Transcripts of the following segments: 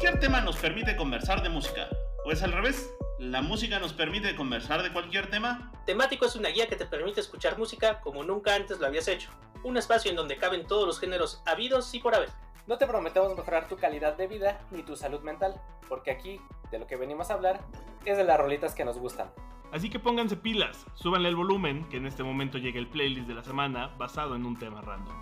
Cualquier tema nos permite conversar de música. ¿O es al revés? ¿La música nos permite conversar de cualquier tema? Temático es una guía que te permite escuchar música como nunca antes lo habías hecho. Un espacio en donde caben todos los géneros habidos y por haber. No te prometemos mejorar tu calidad de vida ni tu salud mental, porque aquí, de lo que venimos a hablar, es de las rolitas que nos gustan. Así que pónganse pilas, súbanle el volumen, que en este momento llega el playlist de la semana basado en un tema random.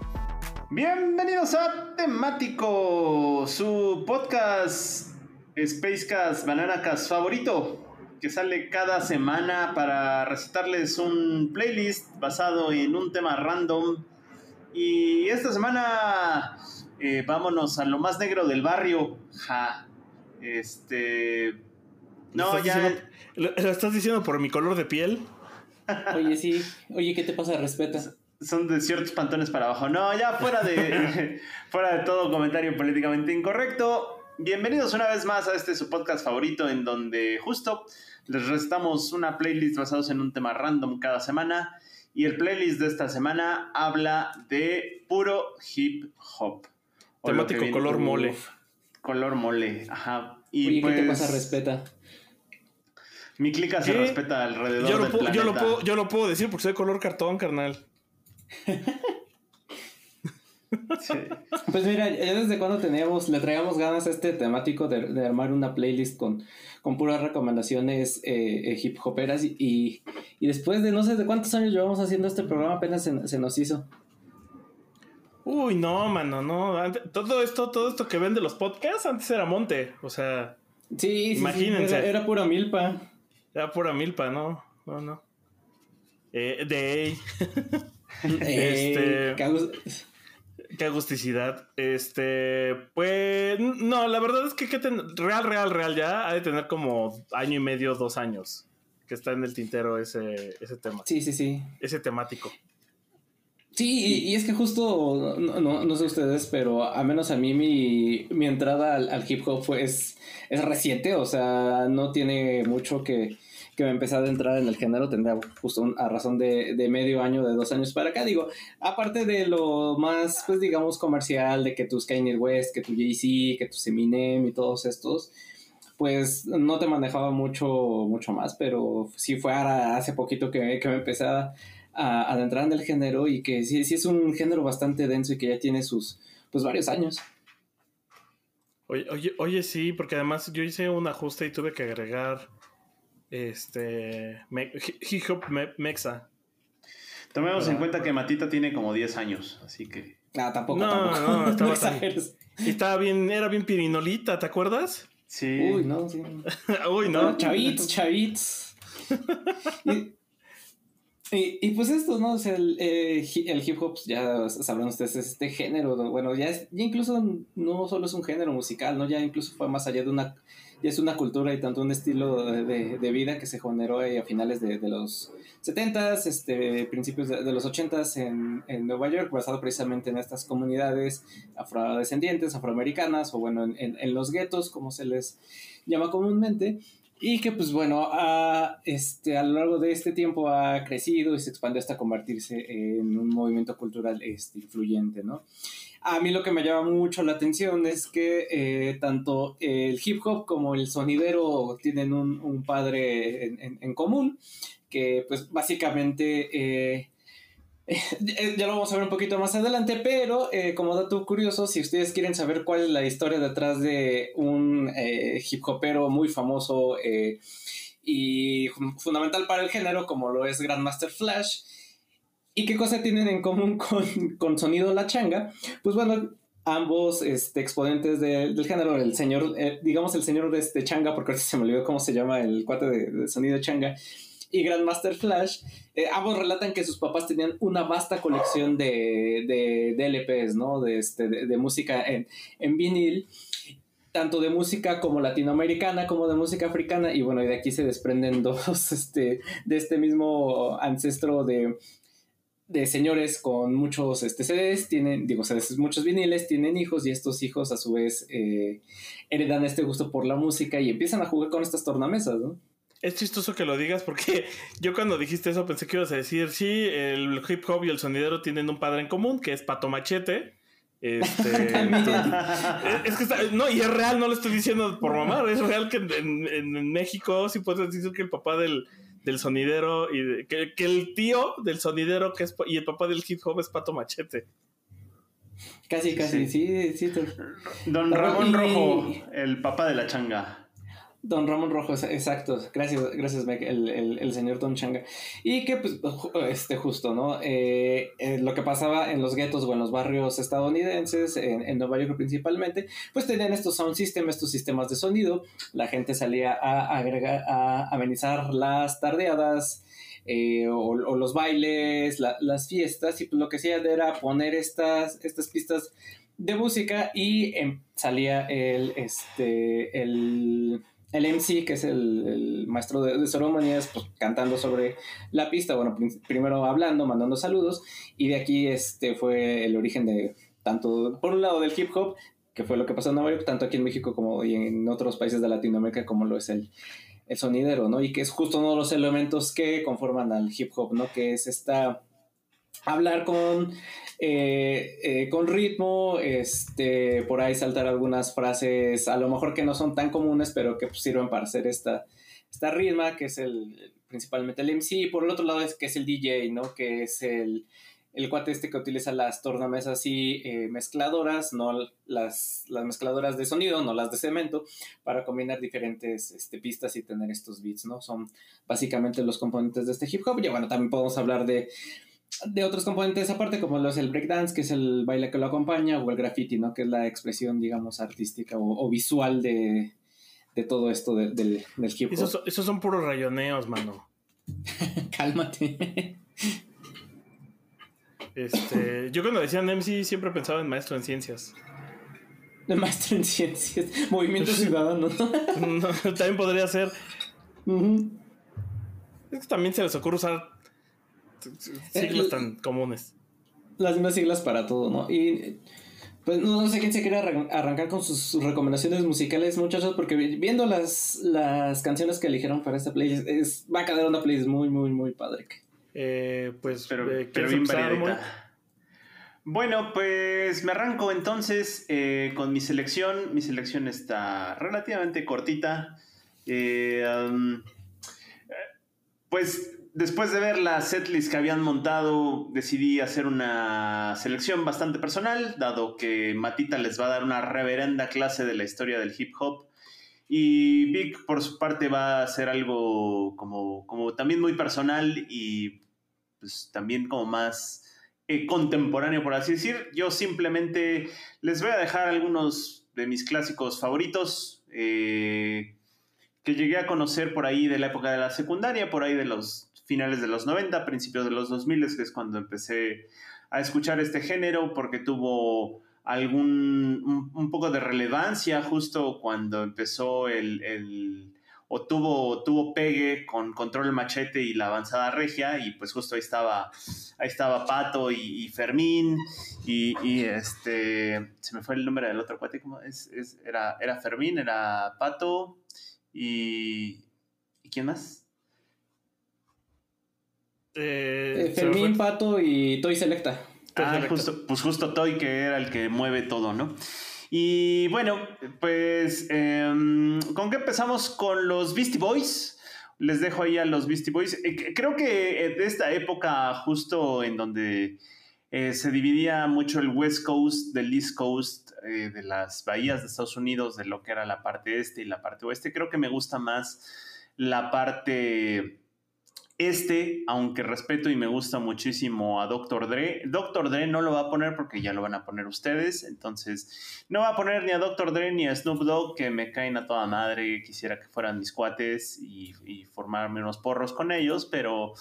Bienvenidos a Temático, su podcast Spacecast Bananacast favorito, que sale cada semana para recitarles un playlist basado en un tema random. Y esta semana eh, vámonos a lo más negro del barrio. Este. No, ¿Lo estás ya. diciendo- ¿Lo, lo estás diciendo por mi color de piel? Oye, sí. Oye, ¿qué te pasa? Respeta. Son de ciertos pantones para abajo. No, ya fuera de, fuera de todo comentario políticamente incorrecto. Bienvenidos una vez más a este su podcast favorito en donde justo les restamos una playlist basados en un tema random cada semana. Y el playlist de esta semana habla de puro hip hop. Temático color mole. Color mole, ajá. Y Oye, pues, ¿qué te pasa? Respeta. Mi clica se ¿Qué? respeta alrededor Yo lo, del puedo, yo, lo planeta. puedo, yo lo puedo decir porque soy color cartón, carnal. Sí. Pues mira, ya desde cuando teníamos, le traíamos ganas a este temático de, de armar una playlist con, con puras recomendaciones eh, eh, hip hoperas y, y, y después de no sé de cuántos años llevamos haciendo este programa apenas se, se nos hizo. Uy, no, mano, no. Todo esto, todo esto que ven de los podcasts antes era monte. O sea, Sí, sí, sí, Imagínense. era, era pura milpa. Era pura milpa, ¿no? No, no. Eh, de Este- qué agus- Qué agusticidad. Este, pues, no, la verdad es que, que ten- real, real, real ya ha de tener como año y medio, dos años que está en el tintero ese, ese tema, sí, sí, sí. ese temático. Sí, y, es que justo, no, no, sé ustedes, pero a menos a mí mi, mi entrada al, hip hop fue, es, es reciente, o sea, no tiene mucho que, que me empecé a entrar en el género, tendría justo a razón de, de medio año, de dos años para acá, digo, aparte de lo más, pues digamos, comercial, de que tus Kanye West, que tu Jay-Z, que tu Eminem y todos estos, pues no te manejaba mucho, mucho más, pero sí fue ahora hace poquito que, que me empecé a, a adentrar en el género y que sí, sí es un género bastante denso y que ya tiene sus, pues varios años. Oye, oye, oye, sí, porque además yo hice un ajuste y tuve que agregar este me- hip hop me- mexa. Tomemos en cuenta que Matita tiene como 10 años, así que. Ah, tampoco, No, tampoco. no, estaba tan- exageres. Y estaba bien, era bien pirinolita, ¿te acuerdas? Sí. Uy, no, sí. Uy, No, no. chavitos, chavitos. y, y- y pues esto, ¿no? O sea, el, eh, el hip hop, ya sabrán ustedes, es este género, ¿no? bueno, ya, es- ya incluso no solo es un género musical, ¿no? Ya incluso fue más allá de una, ya es una cultura y tanto un estilo de, de- vida que se generó ahí a finales de, de los 70s, este, principios de, los 80s en, en Nueva York, basado precisamente en estas comunidades afrodescendientes, afroamericanas, o bueno, en, en- en los guetos, como se les llama comúnmente, y que pues bueno, ha, este, a lo largo de este tiempo ha crecido y se expandió hasta convertirse en un movimiento cultural este, influyente, ¿no? A mí lo que me llama mucho la atención es que eh, tanto el hip hop como el sonidero tienen un, un padre en, en- común, que pues básicamente... eh, ya lo vamos a ver un poquito más adelante, pero eh, como dato curioso, si ustedes quieren saber cuál es la historia detrás de un eh, hip hopero muy famoso eh, y fun- fundamental para el género, como lo es Grandmaster Flash, y qué cosa tienen en común con, con Sonido La Changa, pues bueno, ambos este, exponentes de- del género, el señor, eh, digamos el señor de este Changa, porque ahorita se me olvidó cómo se llama el cuate de Sonido Changa, y Grandmaster Flash, eh, ambos relatan que sus papás tenían una vasta colección de, de, de LPs, ¿no? De, este, de, música en, en vinil, tanto de música como latinoamericana como de música africana, y bueno, y de aquí se desprenden dos este, de este mismo ancestro de, de señores con muchos este, CDs, tienen, digo, CDs, muchos viniles, tienen hijos y estos hijos a su vez eh, heredan este gusto por la música y empiezan a jugar con estas tornamesas, ¿no? Es chistoso que lo digas porque yo cuando dijiste eso pensé que ibas a decir, sí, el hip hop y el sonidero tienen un padre en común, que es Pato Machete, Este, es que no, y es real, no lo estoy diciendo por mamar, es real que en, México sí puedes decir que el papá del, del sonidero y que, el tío del sonidero que es, y el papá del hip hop es Pato Machete. Casi, casi, sí, sí. Don Ramón Rojo, el papá de la changa. Don Ramón Rojo, exacto. Gracias, gracias, el, el, señor Don Changa. Y que, pues, este, justo, ¿no? Eh, eh, lo que pasaba en los guetos o en los barrios estadounidenses, en, Nueva York principalmente, pues tenían estos sound systems, estos sistemas de sonido. La gente salía a agregar, a amenizar las tardeadas. Eh, o, los bailes, las fiestas, y pues lo que hacía era poner estas, estas pistas de música y em, salía el, este, el, el MC, que es el, maestro de, ceremonias, pues cantando sobre la pista, bueno, primero hablando, mandando saludos, y de aquí este fue el origen de tanto, por un lado del hip hop, que fue lo que pasó en Nueva York, tanto aquí en México como y en otros países de Latinoamérica, como lo es el, el sonidero, ¿no? Y que es justo uno de los elementos que conforman al hip hop, ¿no? Que es esta hablar con eh, eh, con ritmo, este, por ahí saltar algunas frases, a lo mejor que no son tan comunes, pero que pues, sirven para hacer esta, esta ritma, que es el, principalmente el MC, y por el otro lado es que es el DJ, ¿no? Que es el, el cuate este que utiliza las tornamesas y eh, mezcladoras, no las, las mezcladoras de sonido, no las de cemento, para combinar diferentes este, pistas y tener estos beats, ¿no? Son básicamente los componentes de este hip hop. Y bueno, también podemos hablar de de otros componentes aparte, como lo es el breakdance, que es el baile que lo acompaña, o el graffiti, ¿no? Que es la expresión, digamos, artística o, visual de, todo esto del, del hip hop. Esos, son puros rayoneos, mano. Cálmate. Este, yo cuando decían MC siempre pensaba en maestro en ciencias. Maestro en ciencias, movimiento ciudadano. también podría ser. Es que también se les ocurre usar siglas eh, tan comunes. Las mismas siglas para todo, ¿no? Y pues no sé quién se quiere arrancar con sus recomendaciones musicales, muchachos, porque viendo las, las canciones que eligieron para esta playlist, es, va a quedar una playlist muy, muy, muy padre. Eh, pues, pero, eh, bien Bueno, pues me arranco entonces con mi selección. Mi selección está relativamente cortita. pues después de ver la setlist que habían montado, decidí hacer una selección bastante personal, dado que Matita les va a dar una reverenda clase de la historia del hip hop. Y Vic, por su parte, va a hacer algo como, como también muy personal y pues también como más eh, contemporáneo, por así decir. Yo simplemente les voy a dejar algunos de mis clásicos favoritos. Eh, que llegué a conocer por ahí de la época de la secundaria, por ahí de los finales de los 90, principios de los 2000, que es cuando empecé a escuchar este género, porque tuvo algún, un, poco de relevancia justo cuando empezó el, o tuvo, tuvo pegue con Control Machete y la avanzada regia, y pues justo ahí estaba, ahí estaba Pato y, Fermín, y, este, se me fue el nombre del otro cuate, ¿cómo es? era, era Fermín, era Pato, y, ¿y quién más? Eh, eh, Fermín, Pato y Toy Selecta. Ah, justo, pues justo Toy que era el que mueve todo, ¿no? Y bueno, pues, em, ¿con qué empezamos? Con los Beastie Boys. Les dejo ahí a los Beastie Boys. Eh, creo que de esta época, justo en donde se dividía mucho el West Coast del East Coast, de las bahías de Estados Unidos, de lo que era la parte este y la parte oeste, creo que me gusta más la parte este, aunque respeto y me gusta muchísimo a Dr. Dre, Dr. Dre no lo va a poner porque ya lo van a poner ustedes, entonces no va a poner ni a Dr. Dre ni a Snoop Dogg, que me caen a toda madre, quisiera que fueran mis cuates y, formarme unos porros con ellos, pero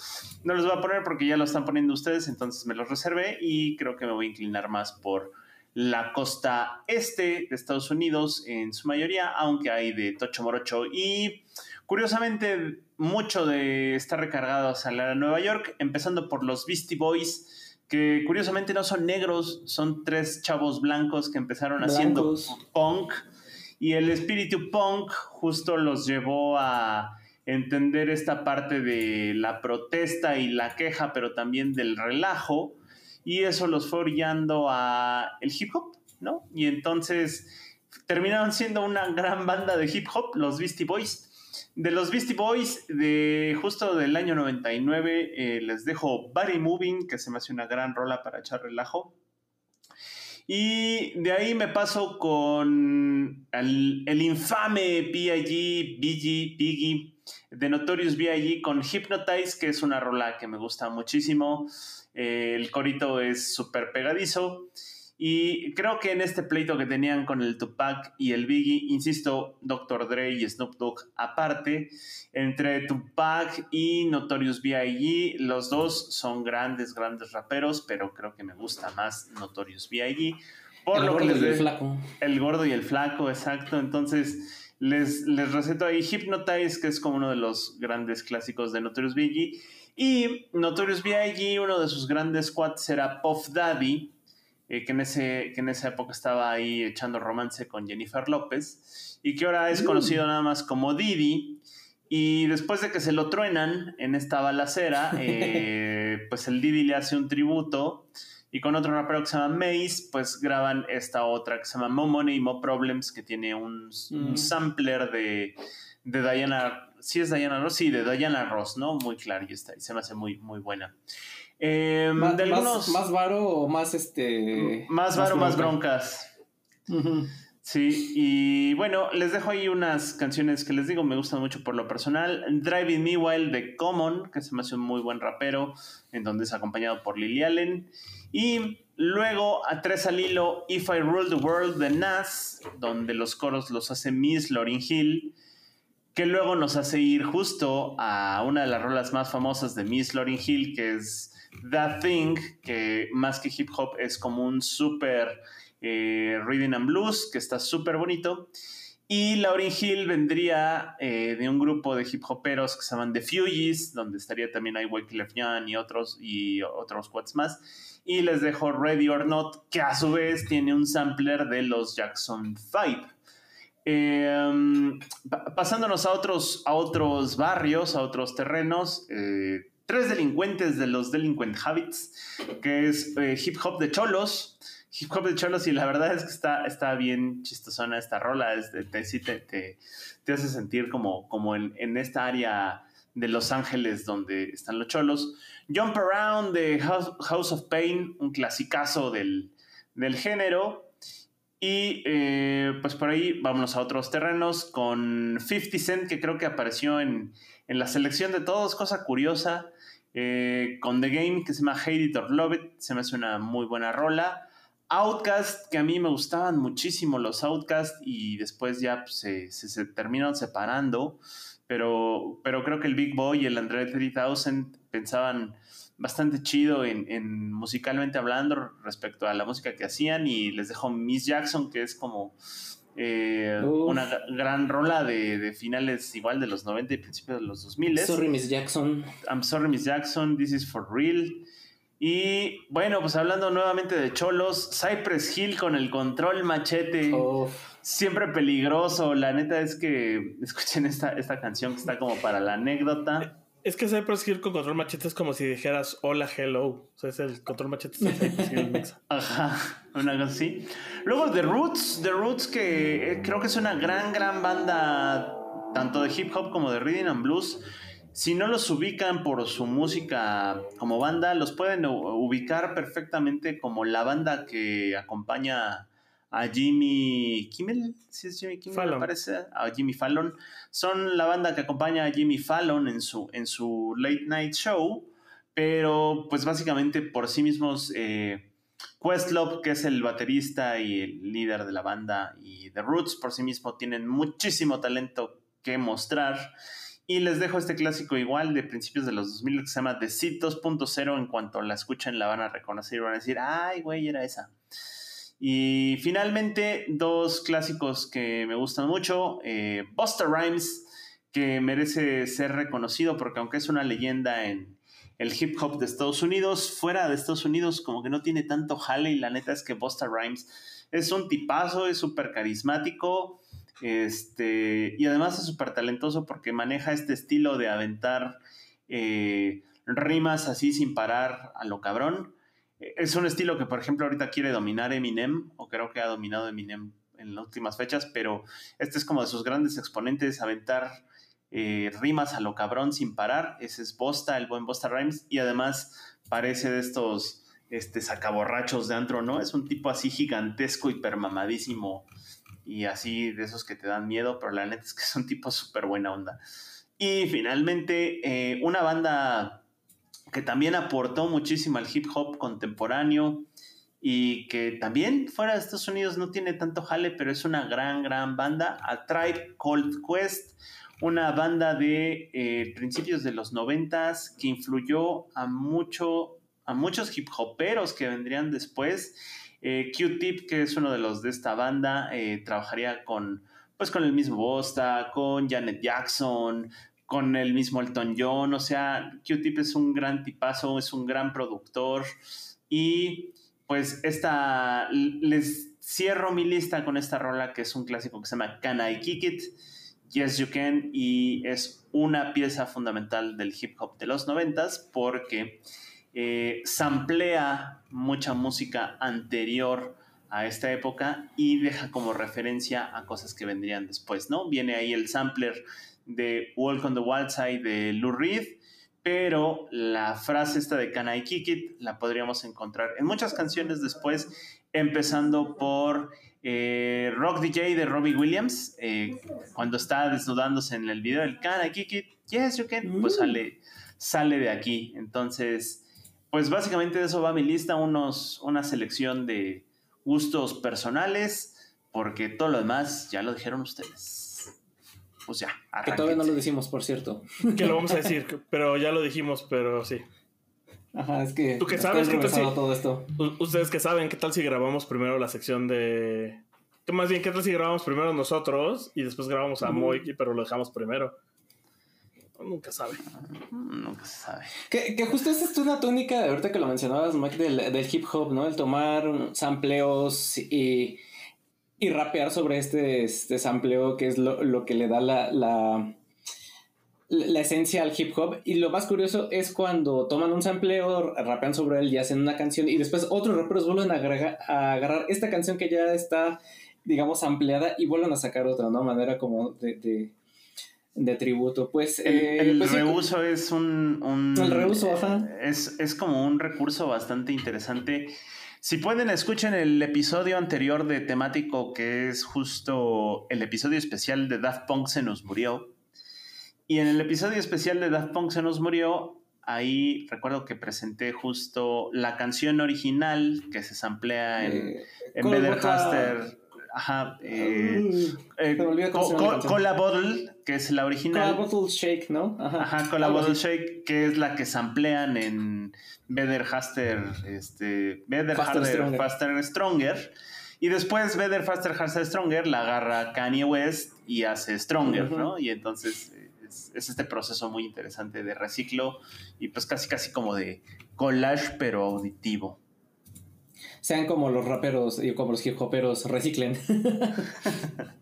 no los va a poner porque ya lo están poniendo ustedes, entonces me los reservé y creo que me voy a inclinar más por la costa este de Estados Unidos en su mayoría, aunque hay de Tocho Morocho y curiosamente mucho de estar recargado hacia la Nueva York, empezando por los Beastie Boys, que curiosamente no son negros, son tres chavos blancos que empezaron haciendo punk y el espíritu punk justo los llevó a entender esta parte de la protesta y la queja, pero también del relajo. y eso los fue orillando a el hip hop, ¿no? Y entonces terminaron siendo una gran banda de hip hop, los Beastie Boys. De los Beastie Boys, de justo del año 99, eh, les dejo Body Moving, que se me hace una gran rola para echar relajo. Y de ahí me paso con el, el infame B.I.G., Biggie, Biggie, de Notorious B.I.G. con Hypnotize, que es una rola que me gusta muchísimo. Eh, el corito es súper pegadizo. Y creo que en este pleito que tenían con el Tupac y el Biggie, insisto, Dr. Dre y Snoop Dogg aparte, entre Tupac y Notorious B.I.G., los dos son grandes, grandes raperos, pero creo que me gusta más Notorious B.I.G. Por el lo que gordo les y el flaco. el gordo y el flaco, exacto. Entonces, les, les receto ahí Hypnotize, que es como uno de los grandes clásicos de Notorious B.I.G. Y Notorious B.I.G., uno de sus grandes cuates era Puff Daddy, eh, que, en ese, que en esa época estaba ahí echando romance con Jennifer López, y que ahora es conocido nada más como Didi. Y después de que se lo truenan en esta balacera, eh, pues el Didi le hace un tributo y con otro rapero que se llama Maze, pues graban esta otra que se llama Mo Money, Mo Problems, que tiene un, un Mm. sampler de, de Diana, sí es Diana Ross, sí, de Diana Ross, ¿no? Muy claro y está, y se me hace muy, muy buena. Eh, Más, de más- algunos, más varo o más este. más varo, más bronca? broncas. Sí, y bueno, les dejo ahí unas canciones que les digo me gustan mucho por lo personal. Driving Me Wild de Common, que se me hace un muy buen rapero, en donde es acompañado por Lily Allen. Y luego a tres al hilo, If I Rule the World de Nas, donde los coros los hace Miss Lauryn Hill, que luego nos hace ir justo a una de las rolas más famosas de Miss Lauryn Hill, que es That Thing, que más que hip hop es como un súper eh, Rhythm and Blues, que está súper bonito. Y Lauryn Hill vendría eh, de un grupo de hip hoperos que se llaman The Fugees, donde estaría también ahí Wyclef y otros, y otros quads más. Y les dejo Ready or Not, que a su vez tiene un sampler de los Jackson 5. Eh, pa- pasándonos a otros, a otros barrios, a otros terrenos, eh, tres delincuentes de los Delinquent Habits, que es eh, hip hop de cholos. Hip hop de cholos, y la verdad es que está, está bien chistosona esta rola. Es de- te, sí te, te- hace sentir como, como en, en esta área de Los Ángeles donde están los cholos. Jump Around de House, House of Pain, un clasicazo del, del género. Y eh, pues por ahí vámonos a otros terrenos con 50 Cent, que creo que apareció en, en la selección de todos, cosa curiosa. Eh, con The Game, que se llama Hate It or Love It, se me hace una muy buena rola. Outcast, que a mí me gustaban muchísimo los Outcast y después ya pues, se, se, terminaron separando. Pero, pero creo que el Big Boy y el André 3000 pensaban bastante chido en, en musicalmente hablando respecto a la música que hacían y les dejo Miss Jackson que es como eh, una gra- gran rola de, de finales igual de los 90 y principios de los 2000 Sorry, Miss Jackson. I'm sorry Miss Jackson, this is for real. Y bueno pues hablando nuevamente de cholos Cypress Hill con el control machete. Siempre peligroso la neta es que escuchen esta, esta canción que está como para la anécdota Es que Cypress Hill con control machete es como si dijeras hola, hello. O sea, es el control machete. Ajá, una cosa así. Luego The Roots, The Roots que eh, creo que es una gran, gran banda, tanto de hip hop como de rhythm and blues. Si no los ubican por su música como banda, los pueden ubicar perfectamente como la banda que acompaña a Jimmy Kimmel, si es Jimmy Kimmel, me Fallon. parece, a Jimmy Fallon. Son la banda que acompaña a Jimmy Fallon en su, en su late night show, pero pues básicamente por sí mismos eh, Questlove, que es el baterista y el líder de la banda, y The Roots por sí mismo tienen muchísimo talento que mostrar. Y les dejo este clásico igual de principios de los 2000 que se llama The Seed 2.0. En cuanto la escuchen la van a reconocer y van a decir, ay, güey, era esa. Y finalmente, dos clásicos que me gustan mucho. Eh, Busta Rhymes, que merece ser reconocido porque aunque es una leyenda en el hip hop de Estados Unidos, fuera de Estados Unidos como que no tiene tanto jale y la neta es que Busta Rhymes es un tipazo, es súper carismático este, y además es súper talentoso porque maneja este estilo de aventar eh, rimas así sin parar a lo cabrón. Es un estilo que, por ejemplo, ahorita quiere dominar Eminem, o creo que ha dominado Eminem en las últimas fechas, pero este es como de sus grandes exponentes, aventar eh, rimas a lo cabrón sin parar. Ese es Bosta, el buen Bosta Rhymes, y además parece de estos este, sacaborrachos de antro, ¿no? Es un tipo así gigantesco, hipermamadísimo y así de esos que te dan miedo, pero la neta es que es un tipo súper buena onda. Y finalmente, eh, una banda que también aportó muchísimo al hip hop contemporáneo y que también fuera de Estados Unidos no tiene tanto jale, pero es una gran, gran banda, A Tribe Called Quest, una banda de eh, principios de los noventas que influyó a, mucho, a muchos hip hoperos que vendrían después. Eh, Q-Tip, que es uno de los de esta banda, eh, trabajaría con, pues, con el mismo Bosta, con Janet Jackson, con el mismo Elton John. O sea, Q-Tip es un gran tipazo, es un gran productor. Y pues esta, les cierro mi lista con esta rola que es un clásico que se llama Can I Kick It? Yes You Can y es una pieza fundamental del hip hop de los noventas porque eh, samplea mucha música anterior a esta época y deja como referencia a cosas que vendrían después, ¿no? Viene ahí el sampler de Walk on the Wild Side de Lou Reed, pero la frase esta de Can I Kick It la podríamos encontrar en muchas canciones después, empezando por eh, Rock DJ de Robbie Williams, eh, cuando está desnudándose en el video del Can I Kick It, Yes You Can, pues sale, sale de aquí. Entonces, pues básicamente de eso va mi lista, unos, una selección de gustos personales, porque todo lo demás ya lo dijeron ustedes. Pues ya. Que todavía no lo decimos, por cierto. Que lo vamos a decir, pero ya lo dijimos, pero sí. Ajá, es que. ¿Tú qué sabes? ¿Qué tal si, todo esto? Ustedes que saben, ¿qué tal si grabamos primero la sección de. ¿Qué más bien, qué tal si grabamos primero nosotros y después grabamos a Moiki, pero lo dejamos primero? Nunca sabe. Nunca se sabe. Que, que justo esta es una tónica, ahorita que lo mencionabas, Mike, del, del hip hop, ¿no? El tomar sampleos y, y rapear sobre este, este sampleo, que es lo, lo que le da la, la, la, esencia al hip hop. Y lo más curioso es cuando toman un sampleo, rapean sobre él y hacen una canción, y después otros raperos vuelven a, a agarrar esta canción que ya está, digamos, ampliada y vuelven a sacar otra, ¿no? Manera como de de tributo. Pues el, eh, el pues, reuso es un, El reuso, ajá. Es, es, como un recurso bastante interesante. Si pueden, escuchen el episodio anterior de temático, que es justo el episodio especial de Daft Punk se nos murió. Y en el episodio especial de Daft Punk se nos murió, ahí recuerdo que presenté justo la canción original que se samplea en, Eh, en Haster. Ajá. Eh, eh, Co- canción. Cola Bottle, que es la original. Cola Bottle Shake, ¿no? Ajá. Ajá, con la Bottle. Shake, que es la que samplean en Better Haster, este, Better Faster, Harder, Stronger. Faster Stronger. Y después Better Faster Haster Stronger la agarra Kanye West y hace Stronger. ¿no? Y entonces es, es este proceso muy interesante de reciclo y pues casi casi como de collage pero auditivo. Sean como los raperos y como los hip hoperos reciclen.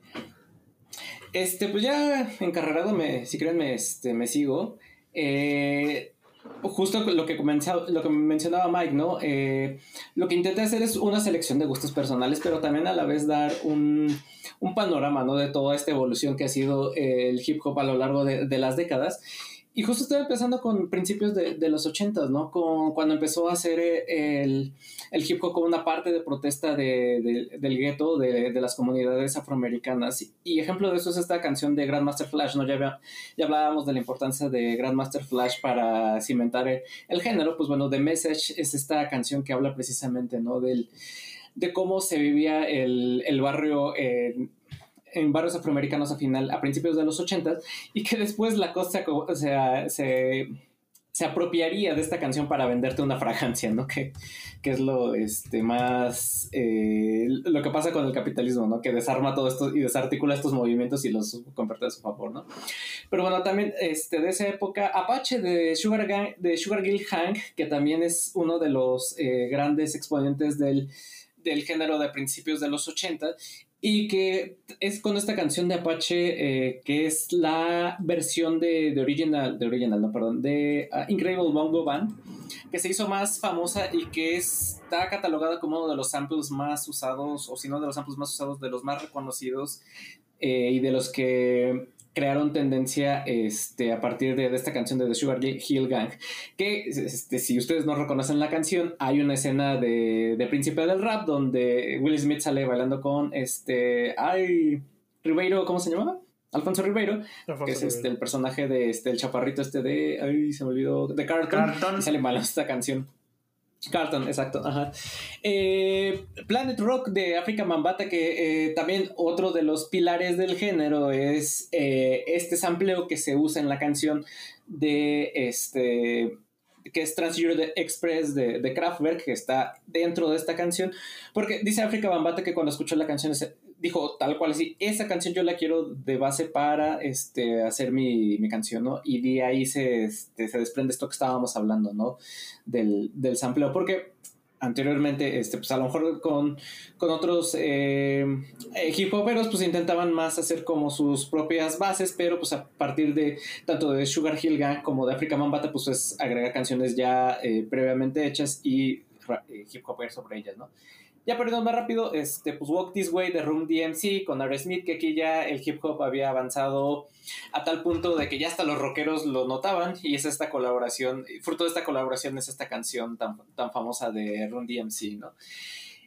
este, pues ya encarrerado, me, si creen, me, este, me sigo. Eh, justo lo que, comenzaba- lo que mencionaba Mike, ¿no? Eh, lo que intenté hacer es una selección de gustos personales, pero también a la vez dar un, un panorama, ¿no? De toda esta evolución que ha sido el hip hop a lo largo de, de las décadas. Y justo estaba empezando con principios de, los ochentas, ¿no? Con, cuando empezó a hacer eh, el, hip hop como una parte de protesta de, de- del gueto de, las comunidades afroamericanas. Y ejemplo de eso es esta canción de Grandmaster Flash, ¿no? Ya, hablábamos de la importancia de Grandmaster Flash para cimentar el, género. Pues bueno, The Message es esta canción que habla precisamente, ¿no? Del, de cómo se vivía el, barrio en barrios afroamericanos a final, a principios de los 80 y que después la cosa o sea, se, se apropiaría de esta canción para venderte una fragancia, ¿no? Que, que es lo este, más. eh, lo que pasa con el capitalismo, ¿no? Que desarma todo esto y desarticula estos movimientos y los convierte a su favor, ¿no? Pero bueno, también este, de esa época, Apache de Sugar, Gang, de Sugar Hill Hank, que también es uno de los eh, grandes exponentes del, del género de principios de los 80. Y que es con esta canción de Apache eh, que es la versión de, de, original, de original, no, perdón, de uh, Incredible Bongo Band, que se hizo más famosa y que está catalogada como uno de los samples más usados, o si no de los samples más usados, de los más reconocidos eh, y de los que crearon tendencia este, a partir de, de, esta canción de The Sugar Hill Gang, que este, si ustedes no reconocen la canción, hay una escena de, de Príncipe del Rap donde Will Smith sale bailando con este, ay, Ribeiro, ¿cómo se llamaba? Alfonso Ribeiro, Alfonso que es Ribeiro. este, el personaje de este, el chaparrito este de, ay, se me olvidó, de y sale bailando esta canción. Carton, exacto, ajá. Eh, Planet Rock de África Mambata, que eh, también otro de los pilares del género es eh, este sampleo que se usa en la canción de este que es Trans Express de, de, Kraftwerk, que está dentro de esta canción, porque dice África Bambata que cuando escuchó la canción dijo tal cual así, esa canción yo la quiero de base para este, hacer mi, mi canción, ¿no? Y de ahí se, este, se desprende esto que estábamos hablando, ¿no? Del, del sampleo, porque anteriormente, este, pues a lo mejor con, con otros eh, hip hoperos, pues intentaban más hacer como sus propias bases, pero pues a partir de tanto de Sugar Hill Gang como de Africa Mambata, pues es agregar canciones ya eh, previamente hechas y eh, hip hopper sobre ellas, ¿no? Ya perdiendo más rápido, este, pues Walk This Way de Room DMC con R. Smith, que aquí ya el hip hop había avanzado a tal punto de que ya hasta los rockeros lo notaban y es esta colaboración, fruto de esta colaboración es esta canción tan, tan famosa de Room DMC, ¿no?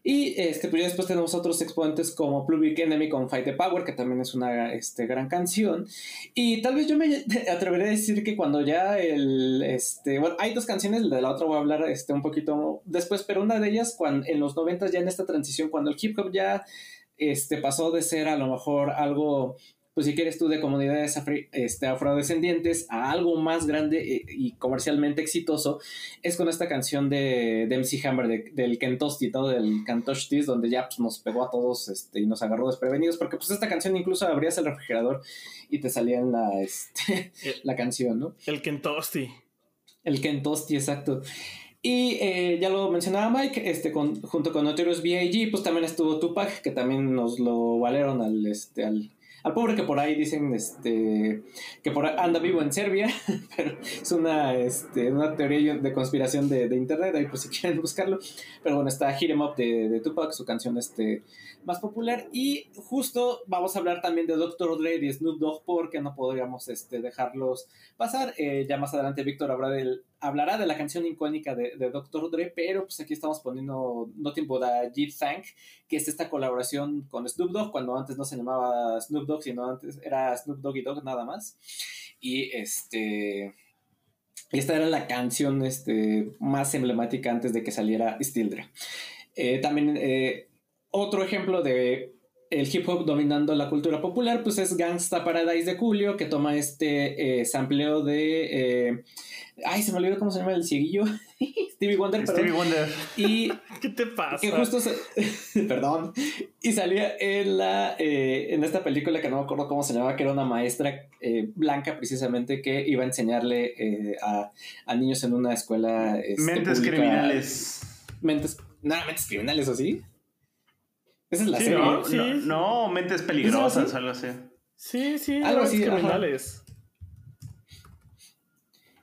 Y este, pues después tenemos otros exponentes como Public Enemy con Fight the Power, que también es una este, gran canción. Y tal vez yo me atreveré a decir que cuando ya el. Este, bueno, hay dos canciones, de la otra voy a hablar este, un poquito después, pero una de ellas, cuando, en los 90 ya en esta transición, cuando el hip hop ya este, pasó de ser a lo mejor algo pues si quieres tú de comunidades afri este, afrodescendientes a algo más grande eh, y comercialmente exitoso, es con esta canción de, de MC Hammer, de, del Kentosti, ¿no? del Cantoshtis, donde ya pues, nos pegó a todos este, y nos agarró desprevenidos, porque pues esta canción incluso abrías el refrigerador y te salía en la, este, la canción, ¿no? El Kentosti. El Kentosti, exacto. Y eh, ya lo mencionaba Mike, este, con, junto con Notorious B.I.G., pues también estuvo Tupac, que también nos lo valieron al, este, al, al pobre que por ahí dicen este, que por anda vivo en Serbia, pero es una, este, una teoría de conspiración de, de, internet, ahí pues si quieren buscarlo. Pero bueno, está Hit 'em Up de, de, Tupac, su canción este, más popular. Y justo vamos a hablar también de Dr. Dre y Snoop Dogg, porque no podríamos este, dejarlos pasar. Eh, ya más adelante Víctor hablará, del, hablará de la canción icónica de, de, Dr. Dre, pero pues aquí estamos poniendo No Tiempo da Jeep Thank, que es esta colaboración con Snoop Dogg, cuando antes no se llamaba Snoop Dogg, sino antes era Snoop Dogg y Dogg nada más. Y este... Esta era la canción este, más emblemática antes de que saliera Still Dre. Eh, también eh, otro ejemplo de el hip hop dominando la cultura popular, pues es Gangsta Paradise de Julio, que toma este eh, sampleo de... Eh, ay, se me olvidó cómo se llama el cieguillo. Stevie Wonder, perdón. Stevie Wonder. Y ¿Qué te pasa? Que justo se, perdón. Y salía en la eh, en esta película que no me acuerdo cómo se llamaba, que era una maestra eh, blanca precisamente que iba a enseñarle eh, a, a, niños en una escuela. Este, mentes pública, criminales. Mentes, nada, mentes criminales, ¿o sí? Esa es la sí, serie. No, sí. no, no, mentes peligrosas, algo así. Sí, sí, algo así. criminales. Ajá.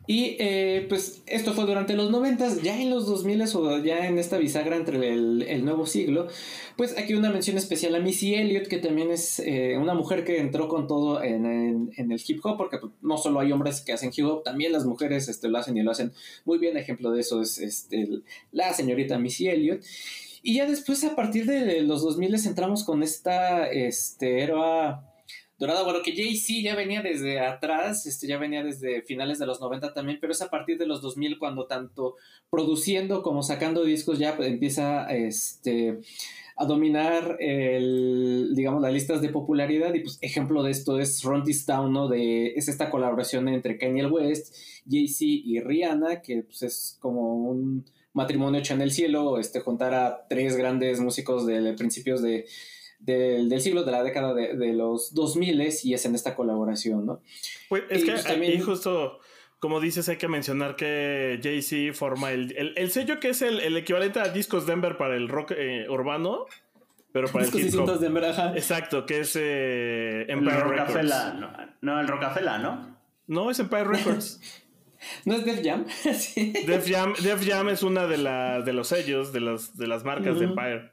Y eh, pues esto fue durante los 90, ya en los 2000 o ya en esta bisagra entre el, el, nuevo siglo, pues aquí una mención especial a Missy Elliott, que también es eh, una mujer que entró con todo en, en, en, el hip hop, porque no solo hay hombres que hacen hip hop, también las mujeres este, lo hacen y lo hacen muy bien. Ejemplo de eso es este, la señorita Missy Elliott. Y ya después, a partir de los 2000 entramos con esta este, héroe dorada. Bueno, que Jay-Z ya venía desde atrás, este, ya venía desde finales de los 90 también, pero es a partir de los 2000 cuando tanto produciendo como sacando discos ya empieza este, a dominar el, digamos, las listas de popularidad. Y pues ejemplo de esto es Run This Down, ¿no? De, es esta colaboración entre Kanye West, Jay-Z y Rihanna, que pues es como un matrimonio hecho en el cielo, este, juntar a tres grandes músicos de principios de del, del, siglo, de la década de, de, los 2000 y es en esta colaboración, ¿no? Pues es y que pues también... justo, como dices, hay que mencionar que Jay-Z forma el, el, el, sello que es el, el, equivalente a Discos Denver para el rock eh, urbano, pero para el Discos hip hop. cintas de Ember, ajá. Exacto, que es eh, El Empire Records. Rocafela, no, no, el Rocafela, ¿no? No, es Empire Records. ¿No es Def Jam? sí. Def Jam, Def Jam es una de, la, de los sellos, de, los, de las marcas de. Empire.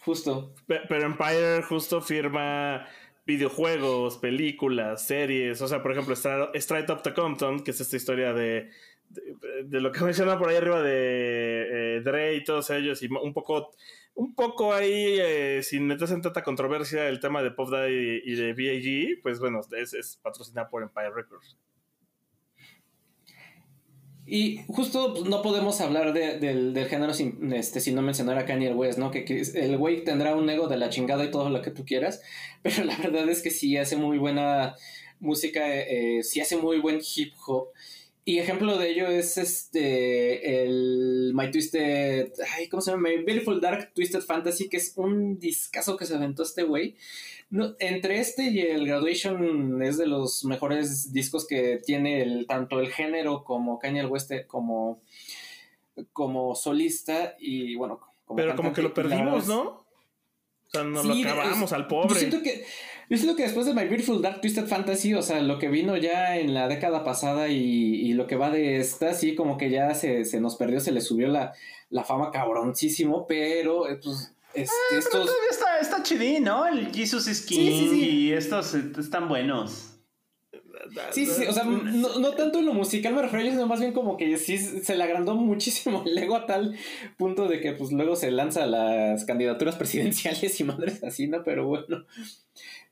Justo. Pe- Pero Empire justo firma videojuegos, películas, series. O sea, por ejemplo, Stra- Straight Up to Compton, que es esta historia de, de, de lo que menciona por ahí arriba de eh, Dre y todos ellos, y un poco, un poco ahí, eh, sin meterse en tanta controversia, el tema de Pop Daddy y de B.A.G., pues bueno, es, es patrocinada por Empire Records. Y justo pues, no podemos hablar de- del, del género sin, este, sin no mencionar a Kanye West, ¿no? Que, que el güey tendrá un ego de la chingada y todo lo que tú quieras, pero la verdad es que sí hace muy buena música, eh, sí hace muy buen hip hop. Y ejemplo de ello es este, el My Twisted, ay, ¿cómo se llama? My Beautiful Dark Twisted Fantasy, que es un discazo que se aventó este güey. No, entre este y el Graduation es de los mejores discos que tiene el, tanto el género como Kanye West como, como solista y bueno, como Pero como que lo perdimos, ¿no? O sea, nos Sí, lo acabamos es- al Yo pobre. siento que yo siento que después de My Beautiful Dark Twisted Fantasy, o sea, lo que vino ya en la década pasada y, y lo que va de esta, sí, como que ya se, se nos perdió, se le subió la, la fama cabroncísimo, pero eh, pues este, estos... todavía está, está chidín, ¿no? El Jesus is King Sí, sí, sí. y estos están buenos. Sí, sí, o sea, no, no tanto en lo musical me refiero, sino más bien como que sí se le agrandó muchísimo el ego a tal punto de que pues luego se lanza las candidaturas presidenciales y madres así, ¿no? Pero bueno,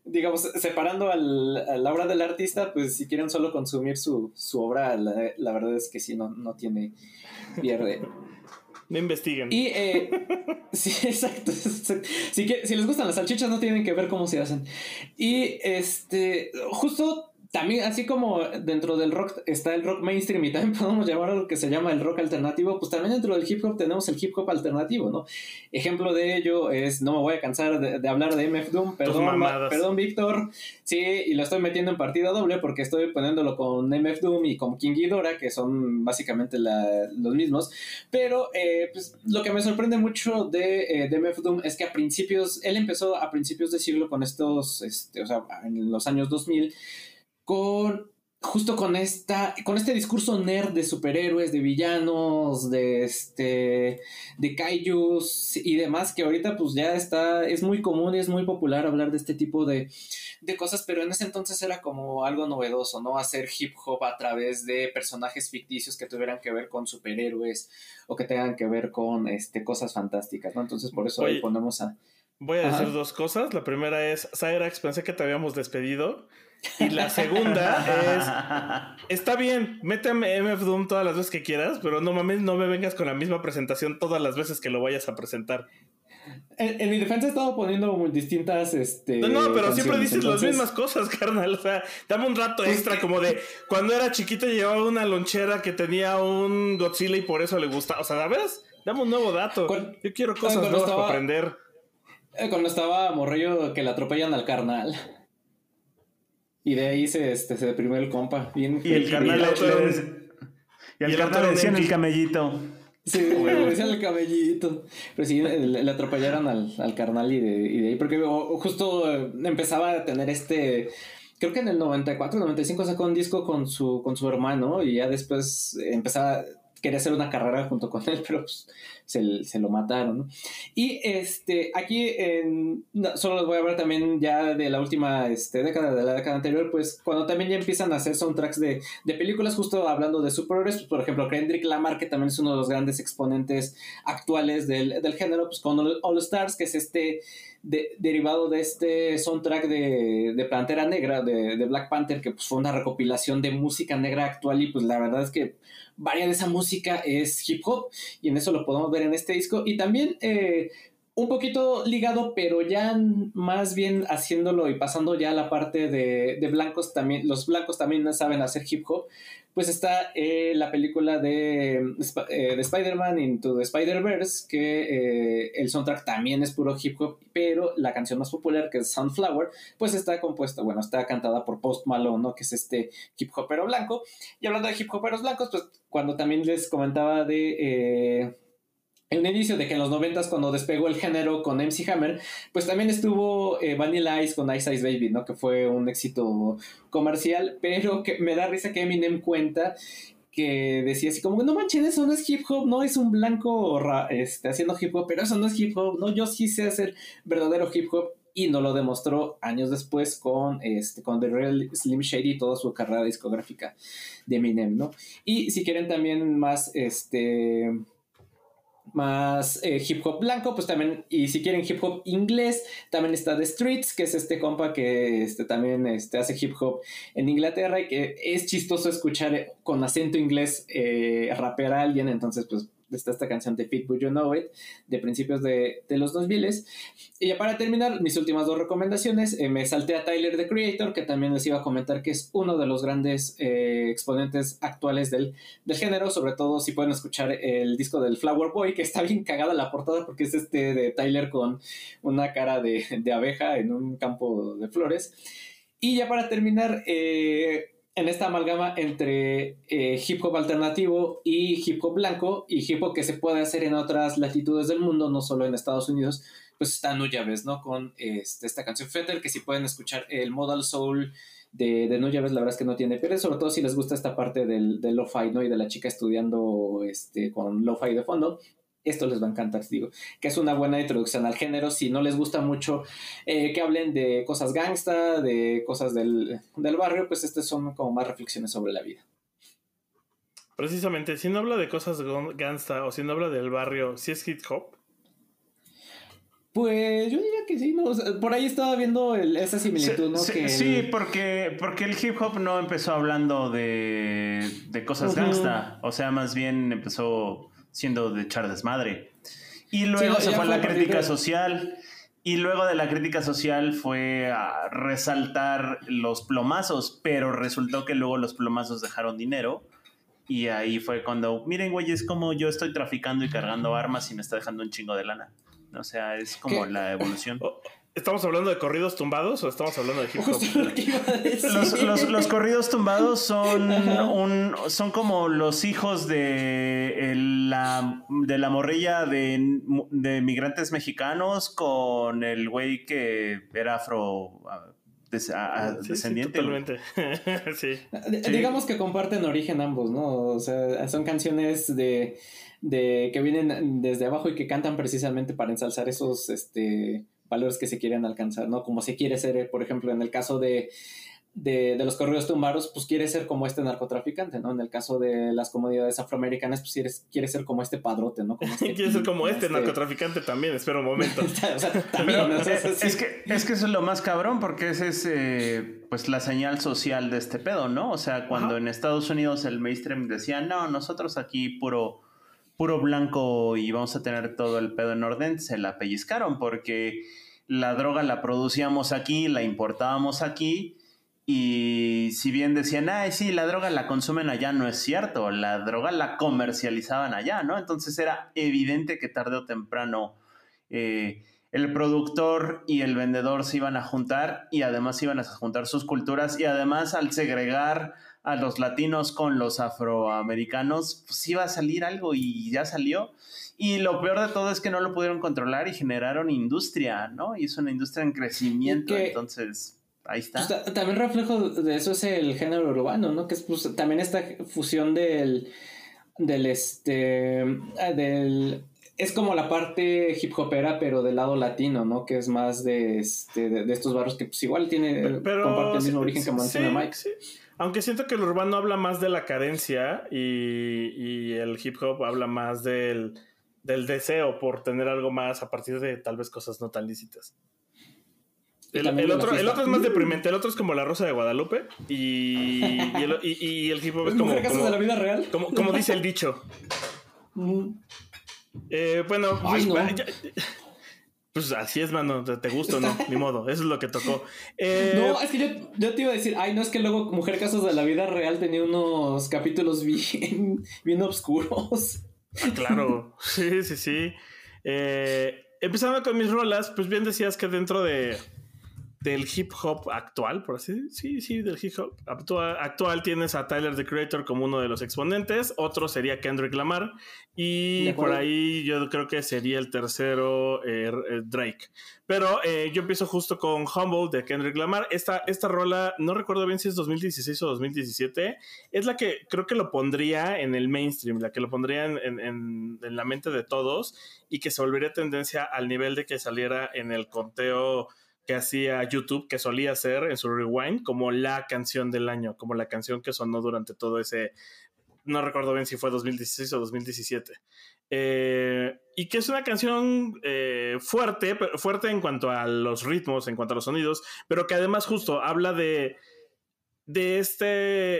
digamos, separando al, a la obra del artista, pues si quieren solo consumir su, su obra, la, la verdad es que sí, no, no tiene pierde. No investiguen. Y, eh, sí, exacto. exacto. Si, si les gustan las salchichas, no tienen que ver cómo se hacen. Y, este, justo también, así como dentro del rock está el rock mainstream y también podemos llamar a lo que se llama el rock alternativo, pues también dentro del hip hop tenemos el hip hop alternativo, ¿no? Ejemplo de ello es, no me voy a cansar de, de hablar de MF Doom, perdón, perdón Víctor, sí, y lo estoy metiendo en partida doble porque estoy poniéndolo con MF Doom y con King Ghidorah, que son básicamente la- los mismos. Pero eh, pues, lo que me sorprende mucho de, eh, de MF Doom es que a principios, él empezó a principios de siglo con estos, este, o sea, en los años 2000, con justo con esta, con este discurso nerd de superhéroes, de villanos, de este, de kaijus y demás, que ahorita pues ya está, es muy común y es muy popular hablar de este tipo de, de cosas, pero en ese entonces era como algo novedoso, ¿no? Hacer hip hop a través de personajes ficticios que tuvieran que ver con superhéroes o que tengan que ver con este, cosas fantásticas, ¿no? Entonces por eso ahí Oye. ponemos a... Voy a decir dos cosas. La primera es, Cyrax, pensé que te habíamos despedido. Y la segunda es, está bien, méteme MF Doom todas las veces que quieras, pero no mames, no me vengas con la misma presentación todas las veces que lo vayas a presentar. En, en mi defensa he estado poniendo distintas, este... No, no, pero siempre dices las mismas cosas, carnal. O sea, dame un rato Pues extra, como de cuando era chiquito llevaba una lonchera que tenía un Godzilla y por eso le gustaba. O sea, ¿sabes? Dame un nuevo dato. Yo quiero cosas nuevas estaba- para aprender. Eh, Cuando estaba morrillo que le atropellan al carnal. Y de ahí se, este, se deprimió el compa. Bien Y el carnal y al el carnal le decían el camellito. Sí, le decían el cabellito. Pero sí, le, le atropellaron al, al carnal y de, y de ahí. Porque justo eh, empezaba a tener este. Creo que en el 94, 95 sacó un disco con su, con su hermano y ya después empezaba. Quería hacer una carrera junto con él, pero pues, se, lo mataron. ¿no? Y este, aquí en, solo les voy a hablar también ya de la última este, década, de la década anterior, pues cuando también ya empiezan a hacer soundtracks de, de películas, justo hablando de superhéroes, pues, por ejemplo, Kendrick Lamar, que también es uno de los grandes exponentes actuales del, del género, pues con All, Stars, que es este de- derivado de este soundtrack de, de Pantera Negra, de, de Black Panther, que pues fue una recopilación de música negra actual y pues la verdad es que varia de esa música es hip hop y en eso lo podemos ver en este disco. Y también eh, un poquito ligado pero ya más bien haciéndolo y pasando ya a la parte de, de blancos también los blancos también saben hacer hip hop pues está eh, la película de, Sp- eh, de Spider-Man Into the Spider-Verse, que eh, el soundtrack también es puro hip hop, pero la canción más popular, que es Sunflower, pues está compuesta, bueno, está cantada por Post Malone, ¿no? Que es este hip hopero blanco. Y hablando de hip hoperos blancos, pues cuando también les comentaba de... un inicio de que en los noventas cuando despegó el género con MC Hammer, pues también estuvo eh, Vanilla Ice con Ice Ice Baby, ¿no? Que fue un éxito comercial, pero que me da risa que Eminem cuenta que decía así como, no manches, eso no es hip hop, no es un blanco este, haciendo hip hop, pero eso no es hip hop, no, yo sí sé hacer verdadero hip hop y no lo demostró años después con, este, con The Real Slim Shady y toda su carrera discográfica de Eminem, ¿no? Y si quieren también más, este más eh, hip hop blanco, pues también, y si quieren hip hop inglés, también está The Streets, que es este compa que este, también este, hace hip hop en Inglaterra y que es chistoso escuchar con acento inglés eh, raper a alguien, entonces pues está esta canción de Fit But You Know It, de principios de, de los 2000. Y ya para terminar, mis últimas dos recomendaciones, eh, me salté a Tyler, the Creator, que también les iba a comentar que es uno de los grandes eh, exponentes actuales del, del, género, sobre todo si pueden escuchar el disco del Flower Boy, que está bien cagada la portada porque es este de Tyler con una cara de, de abeja en un campo de flores. Y ya para terminar, eh, en esta amalgama entre eh, hip hop alternativo y hip hop blanco y hip hop que se puede hacer en otras latitudes del mundo, no solo en Estados Unidos, pues está Nuyaves, ¿no? Con este, esta canción Fetter, que si pueden escuchar el Modal Soul de, de Nuyaves, la verdad es que no tiene pero sobre todo si les gusta esta parte del, del lo-fi, ¿no? Y de la chica estudiando este, con lo-fi de fondo, esto les va a encantar, digo, que es una buena introducción al género. Si no les gusta mucho eh, que hablen de cosas gangsta, de cosas del, barrio, pues estas son como más reflexiones sobre la vida. Precisamente, si no habla de cosas gangsta o si no habla del barrio, ¿si es hip hop? Pues yo diría que sí, ¿no? por ahí estaba viendo esa similitud, ¿no? Sí, porque, porque el hip hop no empezó hablando de, de cosas gangsta, o sea, más bien empezó siendo de echar desmadre. Y luego se fue a la crítica social. Y luego de la crítica social fue a resaltar los plomazos, pero resultó que luego los plomazos dejaron dinero. Y ahí fue cuando, miren, güey, es como yo estoy traficando y cargando armas y me está dejando un chingo de lana. O sea, es como la evolución. ¿Estamos hablando de corridos tumbados o estamos hablando de hip hop? Los, corridos tumbados son un, son como los hijos de la, de la morrilla de, de migrantes mexicanos con el güey que era afro descendiente. totalmente. sí. Digamos que comparten origen ambos, ¿no? O sea, son canciones de, de que vienen desde abajo y que cantan precisamente para ensalzar esos este valores que se quieren alcanzar, ¿no? Como se quiere ser, por ejemplo, en el caso de, de, los corridos tumbaros, pues quiere ser como este narcotraficante, ¿no? En el caso de las comunidades afroamericanas, pues quiere, ser como este padrote, ¿no? Este quiere ser como este, este, narcotraficante también, espera un momento. o sea, también, es, que, es que eso es lo más cabrón, porque ese es eh, pues la señal social de este pedo, ¿no? O sea, cuando en Estados Unidos el mainstream decía, no, nosotros aquí puro puro blanco y vamos a tener todo el pedo en orden, se la pellizcaron porque la droga la producíamos aquí, la importábamos aquí y si bien decían, ay, sí, la droga la consumen allá, no es cierto, la droga la comercializaban allá, ¿no? Entonces era evidente que tarde o temprano eh, el productor y el vendedor se iban a juntar y además iban a juntar sus culturas y además al segregar a los latinos con los afroamericanos, pues iba a salir algo y ya salió. Y lo peor de todo es que no lo pudieron controlar y generaron industria, ¿no? Y es una industria en crecimiento, entonces ahí está. Pues, también reflejo de eso es el género urbano, ¿no? Que es pues, también esta fusión del, del este, ah, del es como la parte hip hopera, pero del lado latino, ¿no? Que es más de, este, de, estos barrios que pues igual tiene, pero, comparte el mismo origen que menciona Mike. Sí. Aunque siento que el urbano habla más de la carencia y, el hip hop habla más del, deseo por tener algo más a partir de tal vez cosas no tan lícitas. El, otro, el otro es más deprimente, el otro es como la rosa de Guadalupe y, y, el, hip hop es como... como de la vida real? Como, dice el dicho. Mm. Eh, bueno, pues, pues así es, mano, te gusta o no, ni modo, eso es lo que tocó. Eh, no, es que yo, yo, te iba a decir, ay, no es que luego Mujer Casos de la Vida Real tenía unos capítulos bien, bien oscuros. Ah, claro, sí, sí, sí. Eh, empezando con mis rolas, pues bien decías que dentro de, del hip hop actual, por así decirlo. Sí, sí, del hip hop actual, actual, tienes a Tyler the Creator como uno de los exponentes, otro sería Kendrick Lamar y por ahí yo creo que sería el tercero eh, eh, Drake. Pero eh, yo empiezo justo con Humble de Kendrick Lamar. Esta, esta rola, no recuerdo bien si es 2016 o 2017, es la que creo que lo pondría en el mainstream, la que lo pondría en, en, en la mente de todos y que se volvería tendencia al nivel de que saliera en el conteo que hacía YouTube, que solía hacer en su rewind, como la canción del año, como la canción que sonó durante todo ese, no recuerdo bien si fue 2016 o 2017. Eh, y que es una canción eh, fuerte, fuerte en cuanto a los ritmos, en cuanto a los sonidos, pero que además justo habla de de este,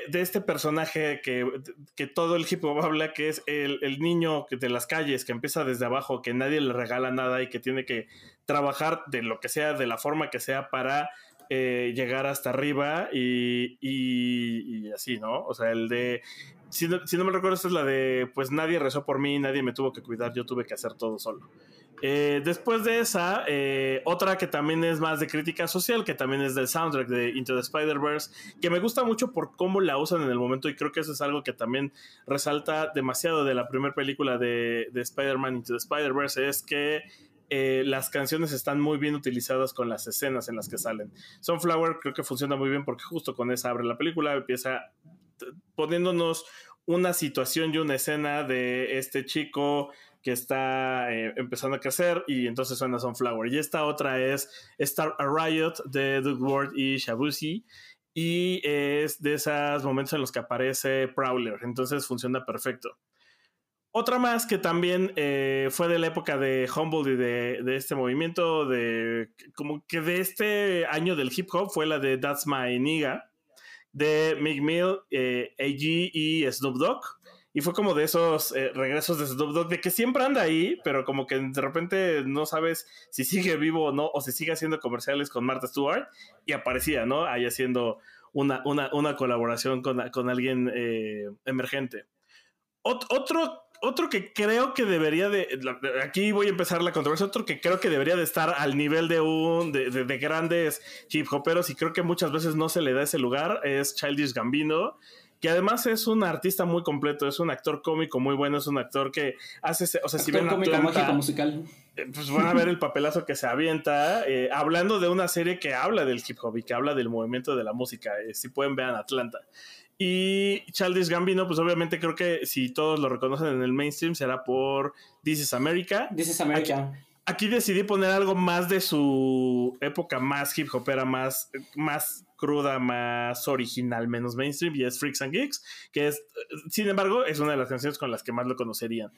de este personaje que, que, todo el hip hop habla, que es el, el, niño de las calles, que empieza desde abajo, que nadie le regala nada y que tiene que trabajar de lo que sea, de la forma que sea, para eh, llegar hasta arriba y, y, así, ¿no? O sea, el de... Si no, si no me recuerdo, esta es la de, pues nadie rezó por mí, nadie me tuvo que cuidar, yo tuve que hacer todo solo. Eh, después de esa, eh, otra que también es más de crítica social, que también es del soundtrack de Into the Spider-Verse, que me gusta mucho por cómo la usan en el momento y creo que eso es algo que también resalta demasiado de la primera película de, de Spider-Man Into the Spider-Verse, es que eh, las canciones están muy bien utilizadas con las escenas en las que salen. Sunflower creo que funciona muy bien porque justo con esa abre la película, empieza poniéndonos una situación y una escena de este chico que está eh, empezando a crecer y entonces suena Sunflower. Y esta otra es Star a Riot de Doug Ward y Shabuzi y es de esos momentos en los que aparece Prowler, entonces funciona perfecto. Otra más que también eh, fue de la época de Humble y de, de, este movimiento, de como que de este año del hip hop, fue la de That's My Nigga, de Mick Mill, eh, AG y Snoop Dogg. Y fue como de esos eh, regresos de Snoop Dogg, de que siempre anda ahí, pero como que de repente no sabes si sigue vivo o no, o si sigue haciendo comerciales con Martha Stewart. Y aparecía, ¿no? Ahí haciendo una, una, una colaboración con, con alguien eh, emergente. Ot otro otro que creo que debería de. Aquí voy a empezar la controversia. Otro que creo que debería de estar al nivel de un. de, de, de grandes hip hoperos y creo que muchas veces no se le da ese lugar. Es Childish Gambino. Que además es un artista muy completo, es un actor cómico muy bueno, es un actor que hace, o sea, si ven cómico, Atlanta, mágico, musical. Eh, pues van a ver el papelazo que se avienta, eh, hablando de una serie que habla del hip hop y que habla del movimiento de la música. Eh, si pueden, vean Atlanta. Y Childish Gambino, pues obviamente creo que si todos lo reconocen en el mainstream será por This is America. This is America. Aquí, aquí decidí poner algo más de su época más hip hopera, más, más cruda, más original, menos mainstream, y es Freaks and Geeks, que es, sin embargo, es una de las canciones con las que más lo conocerían.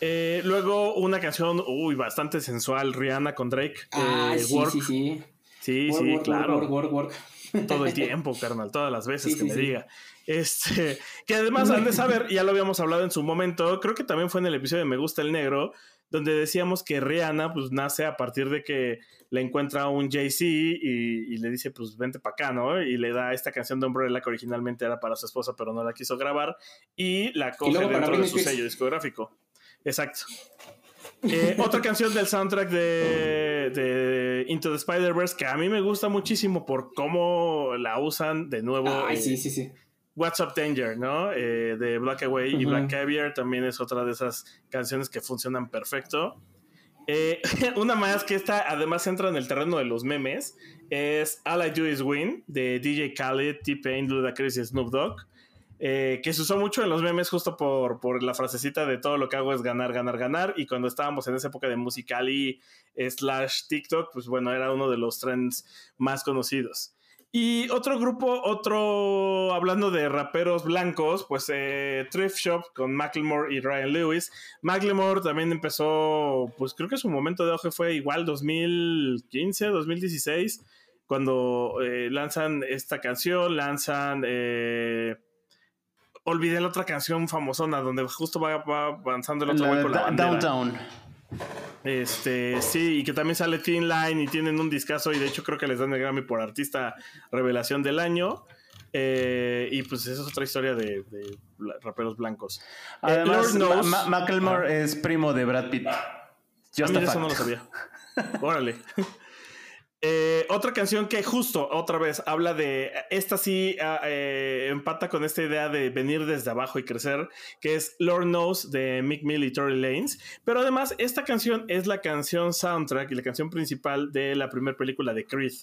Eh, luego una canción, uy, bastante sensual, Rihanna con Drake. Ah, eh, sí, work. sí, sí. Sí, Work, sí, work, claro. work, work, work. Todo el tiempo, carnal, todas las veces Sí, que me diga. Este, que además han de saber, ya lo habíamos hablado en su momento, creo que también fue en el episodio de Me Gusta el Negro, donde decíamos que Rihanna pues nace a partir de que le encuentra un Jay-Z y, y, le dice pues vente para acá, ¿no? Y le da esta canción de Umbrella que originalmente era para su esposa pero no la quiso grabar y la coge dentro de su sello discográfico. Exacto. Eh, otra canción del soundtrack de, de Into the Spider-Verse que a mí me gusta muchísimo por cómo la usan de nuevo. Ay, eh, sí, sí, sí. What's Up Danger, ¿no? Eh, de Black Away y. Black Caviar también es otra de esas canciones que funcionan perfecto. Eh, una más que esta además entra en el terreno de los memes es All I Do Is Win de DJ Khaled, T-Pain, Ludacris y Snoop Dogg. eh, que se usó mucho en los memes justo por, por la frasecita de todo lo que hago es ganar, ganar, ganar. Y cuando estábamos en esa época de Musicali slash TikTok, pues bueno, era uno de los trends más conocidos. Y otro grupo, otro, hablando de raperos blancos, pues eh, Thrift Shop con Macklemore y Ryan Lewis. Macklemore también empezó, pues creo que su momento de auge fue igual 2015, 2016, cuando eh, lanzan esta canción, lanzan... Eh, olvidé la otra canción famosona donde justo va, va avanzando el otro La güey con la bandera. Downtown. Este, sí, y que también sale Teen Line y tienen un discazo y de hecho creo que les dan el Grammy por artista revelación del año. Eh, y pues esa es otra historia de, raperos blancos. Eh, Además, Lord knows- Macklemore es primo de Brad Pitt. A eso no lo sabía. Órale. Eh, otra canción que justo otra vez habla de, esta sí ah, eh, empata con esta idea de venir desde abajo y crecer, que es Lord Knows de Mick Mill y Tory Lanes, pero además esta canción es la canción soundtrack y la canción principal de la primera película de Creed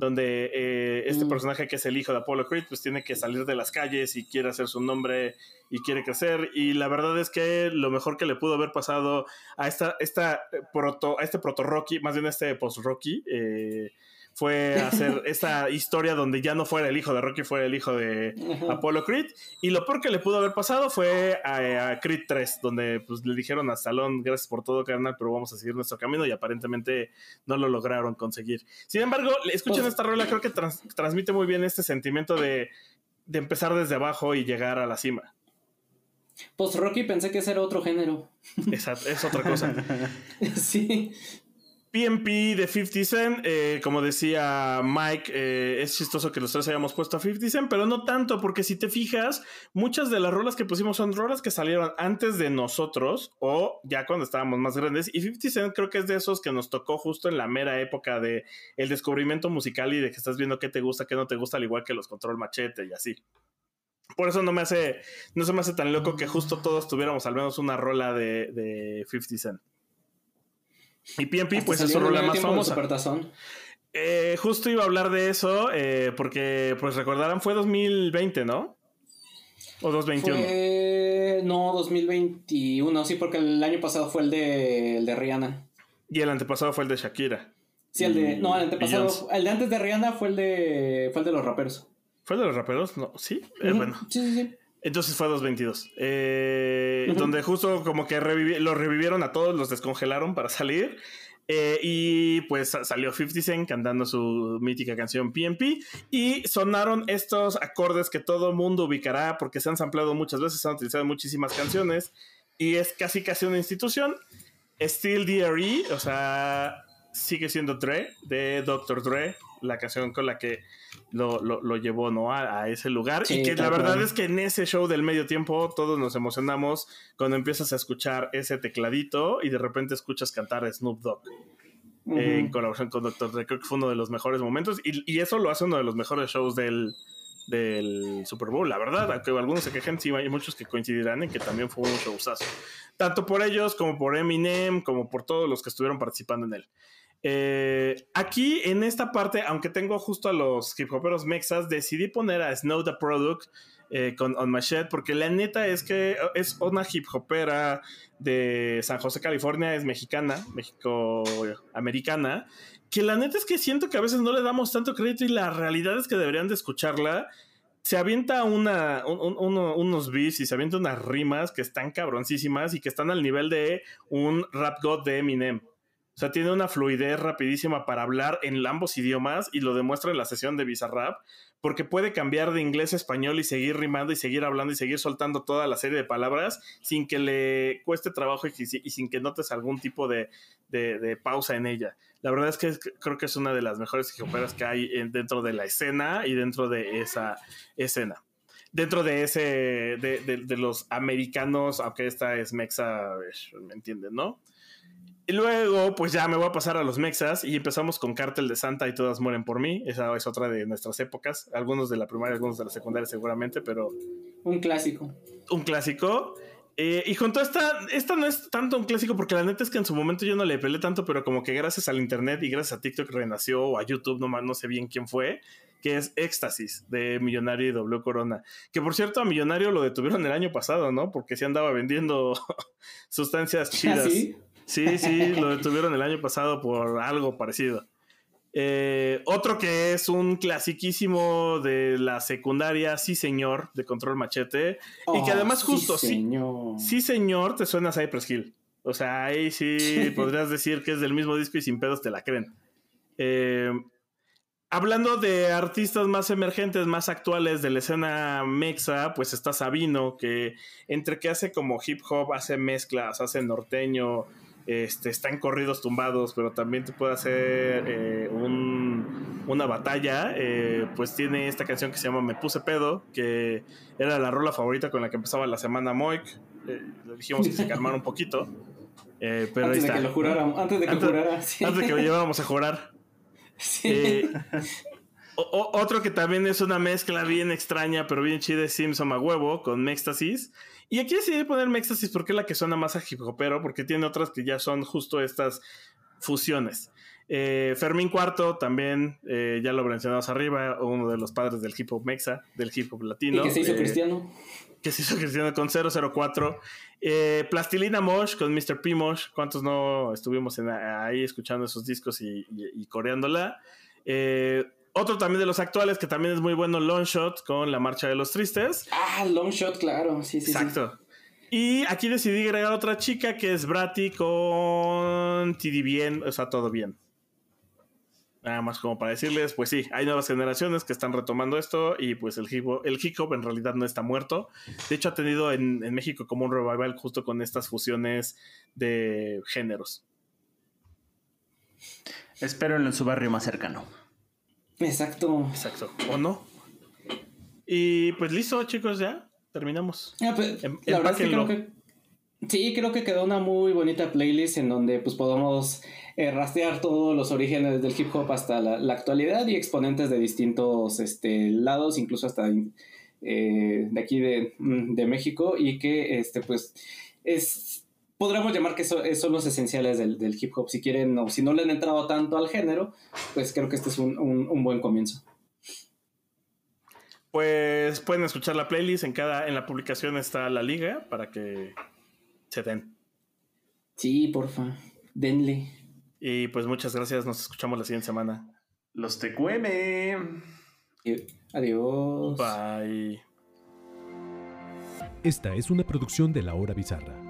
donde eh, este Mm. personaje que es el hijo de Apollo Creed, pues tiene que salir de las calles y quiere hacer su nombre y quiere crecer. Y la verdad es que lo mejor que le pudo haber pasado a esta, esta eh, proto, a este proto Rocky, más bien a este post Rocky, eh, fue hacer esta historia donde ya no fuera el hijo de Rocky, fuera el hijo de Ajá. Apollo Creed. Y lo peor que le pudo haber pasado fue a, a Creed 3, donde pues, le dijeron a Stallone, gracias por todo, carnal, pero vamos a seguir nuestro camino y aparentemente no lo lograron conseguir. Sin embargo, escuchen Pues- esta rola, creo que trans- transmite muy bien este sentimiento de, de empezar desde abajo y llegar a la cima. Post Rocky pensé que ese era otro género. Esa es otra cosa. sí. PMP de 50 Cent, eh, como decía Mike, eh, es chistoso que los tres hayamos puesto a 50 Cent, pero no tanto, porque si te fijas, muchas de las rolas que pusimos son rolas que salieron antes de nosotros o ya cuando estábamos más grandes. Y 50 Cent creo que es de esos que nos tocó justo en la mera época de el descubrimiento musical y de que estás viendo qué te gusta, qué no te gusta, al igual que los control machete y así. Por eso no me hace, no se me hace tan loco que justo todos tuviéramos al menos una rola de, de 50 Cent. Y PMP, pues es su rola más famosa. Eh, justo iba a hablar de eso, eh, porque, pues recordarán, fue 2020, ¿no? O 2021. Fue. No, 2021. Sí, porque el año pasado fue el de, el de Rihanna. Y el antepasado fue el de Shakira. Sí, el de. No, el antepasado. El de antes de Rihanna fue el de. Fue el de los raperos. ¿Fue el de los raperos? No, sí. Eh, bueno, Sí, sí, sí. Entonces fue 2022. Eh, Ujú. Donde justo como que revivi- los revivieron a todos, los descongelaron para salir. Eh, y pues sa- salió 50 Cent cantando su mítica canción PMP. Y sonaron estos acordes que todo mundo ubicará porque se han samplado muchas veces, se han utilizado muchísimas canciones. Y es casi casi una institución. Still DRE, o sea, sigue siendo Dre, de Dr. Dre, la canción con la que lo, lo- lo llevó ¿no? a, a ese lugar. Sí, y que la verdad es que en ese show del medio tiempo todos nos emocionamos cuando empiezas a escuchar ese tecladito y de repente escuchas cantar a Snoop Dogg eh, en colaboración con Dr. Dre. Creo que fue uno de los mejores momentos y, y eso lo hace uno de los mejores shows del, del Super Bowl, la verdad. Aunque algunos se quejen, sí, hay muchos que coincidirán en que también fue un showzazo. Tanto por ellos como por Eminem, como por todos los que estuvieron participando en él. Eh, aquí en esta parte, aunque tengo justo a los hip hoperos mexas, decidí poner a Snow the Product eh, con On Machete, porque la neta es que es una hip hopera de San José, California, es mexicana, México-americana, que la neta es que siento que a veces no le damos tanto crédito y la realidad es que deberían de escucharla. Se avienta unos beats y se avienta unas rimas que están cabroncísimas y que están al nivel de un rap god de Eminem. Sea, tiene una fluidez rapidísima para hablar en ambos idiomas y lo demuestra en la sesión de Bizarrap, porque puede cambiar de inglés a español y seguir rimando y seguir hablando y seguir soltando toda la serie de palabras sin que le cueste trabajo y, si- y sin que notes algún tipo de, pausa en ella. La verdad es que creo que es una de las mejores operas que hay en- dentro de la escena y dentro de esa escena. Dentro de ese, de, de- de los americanos, aunque esta es mexa, ¿me entienden, no? Y luego, pues ya me voy a pasar a los mexas y empezamos con Cártel de Santa y Todas Mueren por mí. Esa es otra de nuestras épocas. Algunos de la primaria, algunos de la secundaria seguramente, pero Un clásico. un clásico. Eh, y junto a esta, esta no es tanto un clásico porque la neta es que en su momento yo no le peleé tanto, pero como que gracias al internet y gracias a TikTok renació o a YouTube, no, no sé bien quién fue, que es Éxtasis de Millonario y W Corona. Que por cierto a Millonario lo detuvieron el año pasado, ¿no? Porque se andaba vendiendo sustancias chidas. ¿Ah, sí? Sí, sí, lo detuvieron el año pasado por algo parecido. Eh, otro que es un clasiquísimo de la secundaria, sí señor, de Control Machete. y que Oh, además justo, sí, señor. sí señor, te suena a Cypress Hill. O sea, ahí sí podrías decir que es del mismo disco y sin pedos te la creen. Eh, hablando de artistas más emergentes, más actuales de la escena mexa, pues está Sabino, que entre que hace como hip hop, hace mezclas, hace norteño, este, está en corridos tumbados, pero también te puede hacer eh, un- una batalla. eh, pues tiene esta canción que se llama Me Puse Pedo, que era la rola favorita con la que empezaba la semana Moik. Eh, le dijimos que se calmara un poquito. pero antes de que lo jurara, antes de que Antes- jurara. sí. Antes de que lo lleváramos a jurar. Eh, otro que también es una mezcla bien extraña, pero bien chida, es Simpson a huevo con Mextasis. Y aquí decidí poner Mextasis porque es la que suena más a hip hopero, porque tiene otras que ya son justo estas fusiones. Eh, Fermín Cuarto también, eh, ya lo mencionamos arriba, uno de los padres del hip hop mexa, del hip hop latino. Y que se hizo cristiano. Que se hizo cristiano con 004. Plastilina Mosh con Mr. P. Mosh. ¿Cuántos no estuvimos ahí escuchando esos discos y, y coreándola? Otro también de los actuales que también es muy bueno, Long Shot con La Marcha de los Tristes. Ah, Long Shot, claro, sí, sí. Exacto. Y aquí decidí agregar otra chica que es Bratty con TD Bien, o sea, todo bien. Nada más como para decirles, pues sí, hay nuevas generaciones que están retomando esto y pues el hip hop, el hip hop en realidad no está muerto. De hecho, ha tenido en, en México como un revival justo con estas fusiones de géneros. Espero en su barrio más cercano. Exacto. Exacto. ¿O no? Y pues listo, chicos, ya terminamos. Ah, pues, em, la verdad es que creo que sí, creo que quedó una muy bonita playlist en donde pues podamos eh, rastrear todos los orígenes del hip hop hasta la, actualidad y exponentes de distintos este, lados, incluso hasta eh, de aquí de, mm, de, México y que este pues es podríamos llamar que son los esenciales del, hip hop. Si quieren o si no le han entrado tanto al género, pues creo que este es un, buen comienzo. Pues pueden escuchar la playlist. En cada, en la publicación está la liga para que se den. Sí, porfa. Denle. Y pues muchas gracias. Nos escuchamos la siguiente semana. Los te Adiós. Bye. Esta es una producción de La Hora Bizarra.